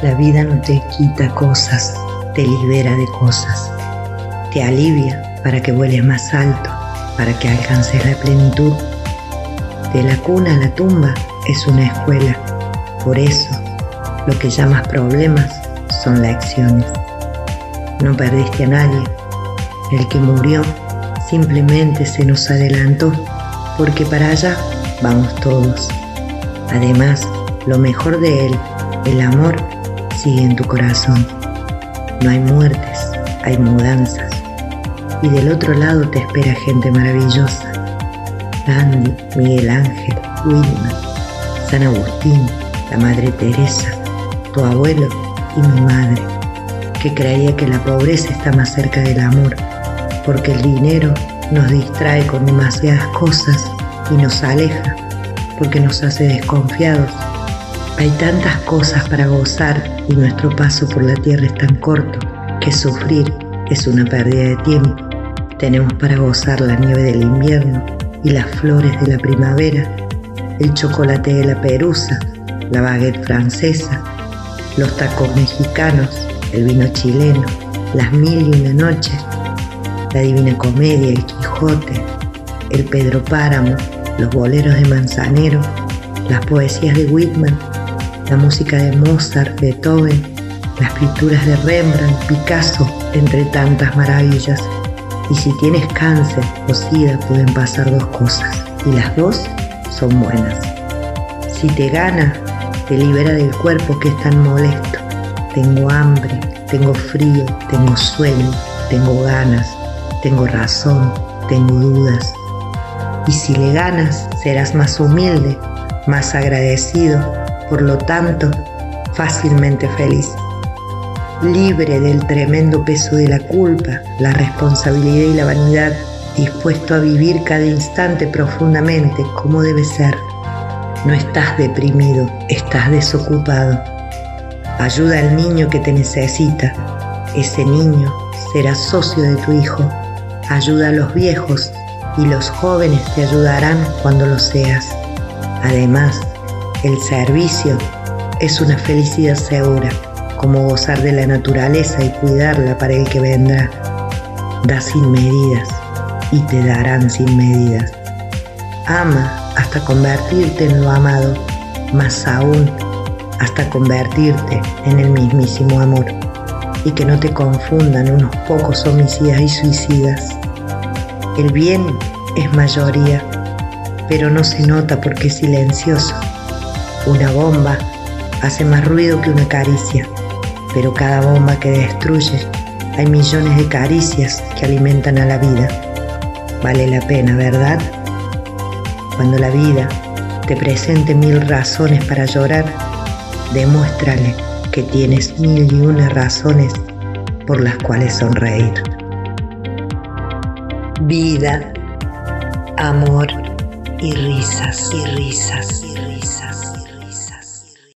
La vida no te quita cosas, te libera de cosas. Te alivia para que vueles más alto, para que alcances la plenitud. De la cuna a la tumba es una escuela. Por eso, lo que llamas problemas son lecciones. No perdiste a nadie. El que murió simplemente se nos adelantó, porque para allá vamos todos. Además, lo mejor de él, el amor, sigue en tu corazón. No hay muertes, hay mudanzas. Y del otro lado te espera gente maravillosa. Gandhi, Miguel Ángel, Wilma, San Agustín, la Madre Teresa, tu abuelo y mi madre, que creía que la pobreza está más cerca del amor, porque el dinero nos distrae con demasiadas cosas y nos aleja, porque nos hace desconfiados hay tantas cosas para gozar y nuestro paso por la tierra es tan corto que sufrir es una pérdida de tiempo. Tenemos para gozar la nieve del invierno y las flores de la primavera, el chocolate de la perusa, la baguette francesa, los tacos mexicanos, el vino chileno, las mil y una noches, la divina comedia, el Quijote, el Pedro Páramo, los boleros de Manzanero, las poesías de Whitman, la música de Mozart, Beethoven, las pinturas de Rembrandt, Picasso, entre tantas maravillas. Y si tienes cáncer o sida pueden pasar dos cosas, y las dos son buenas. Si te gana, te libera del cuerpo que es tan molesto. Tengo hambre, tengo frío, tengo sueño, tengo ganas, tengo razón, tengo dudas. Y si le ganas, serás más humilde, más agradecido por lo tanto, fácilmente feliz, libre del tremendo peso de la culpa, la responsabilidad y la vanidad, dispuesto a vivir cada instante profundamente como debe ser. No estás deprimido, estás desocupado. Ayuda al niño que te necesita. Ese niño será socio de tu hijo. Ayuda a los viejos y los jóvenes te ayudarán cuando lo seas. Además, el servicio es una felicidad segura, como gozar de la naturaleza y cuidarla para el que vendrá. Da sin medidas y te darán sin medidas. Ama hasta convertirte en lo amado, más aún hasta convertirte en el mismísimo amor. Y que no te confundan unos pocos homicidas y suicidas. El bien es mayoría, pero no se nota porque es silencioso una bomba hace más ruido que una caricia, pero cada bomba que destruye hay millones de caricias que alimentan a la vida. Vale la pena, ¿verdad? Cuando la vida te presente mil razones para llorar, demuéstrale que tienes mil y una razones por las cuales sonreír. Vida, amor y risas y risas y risas.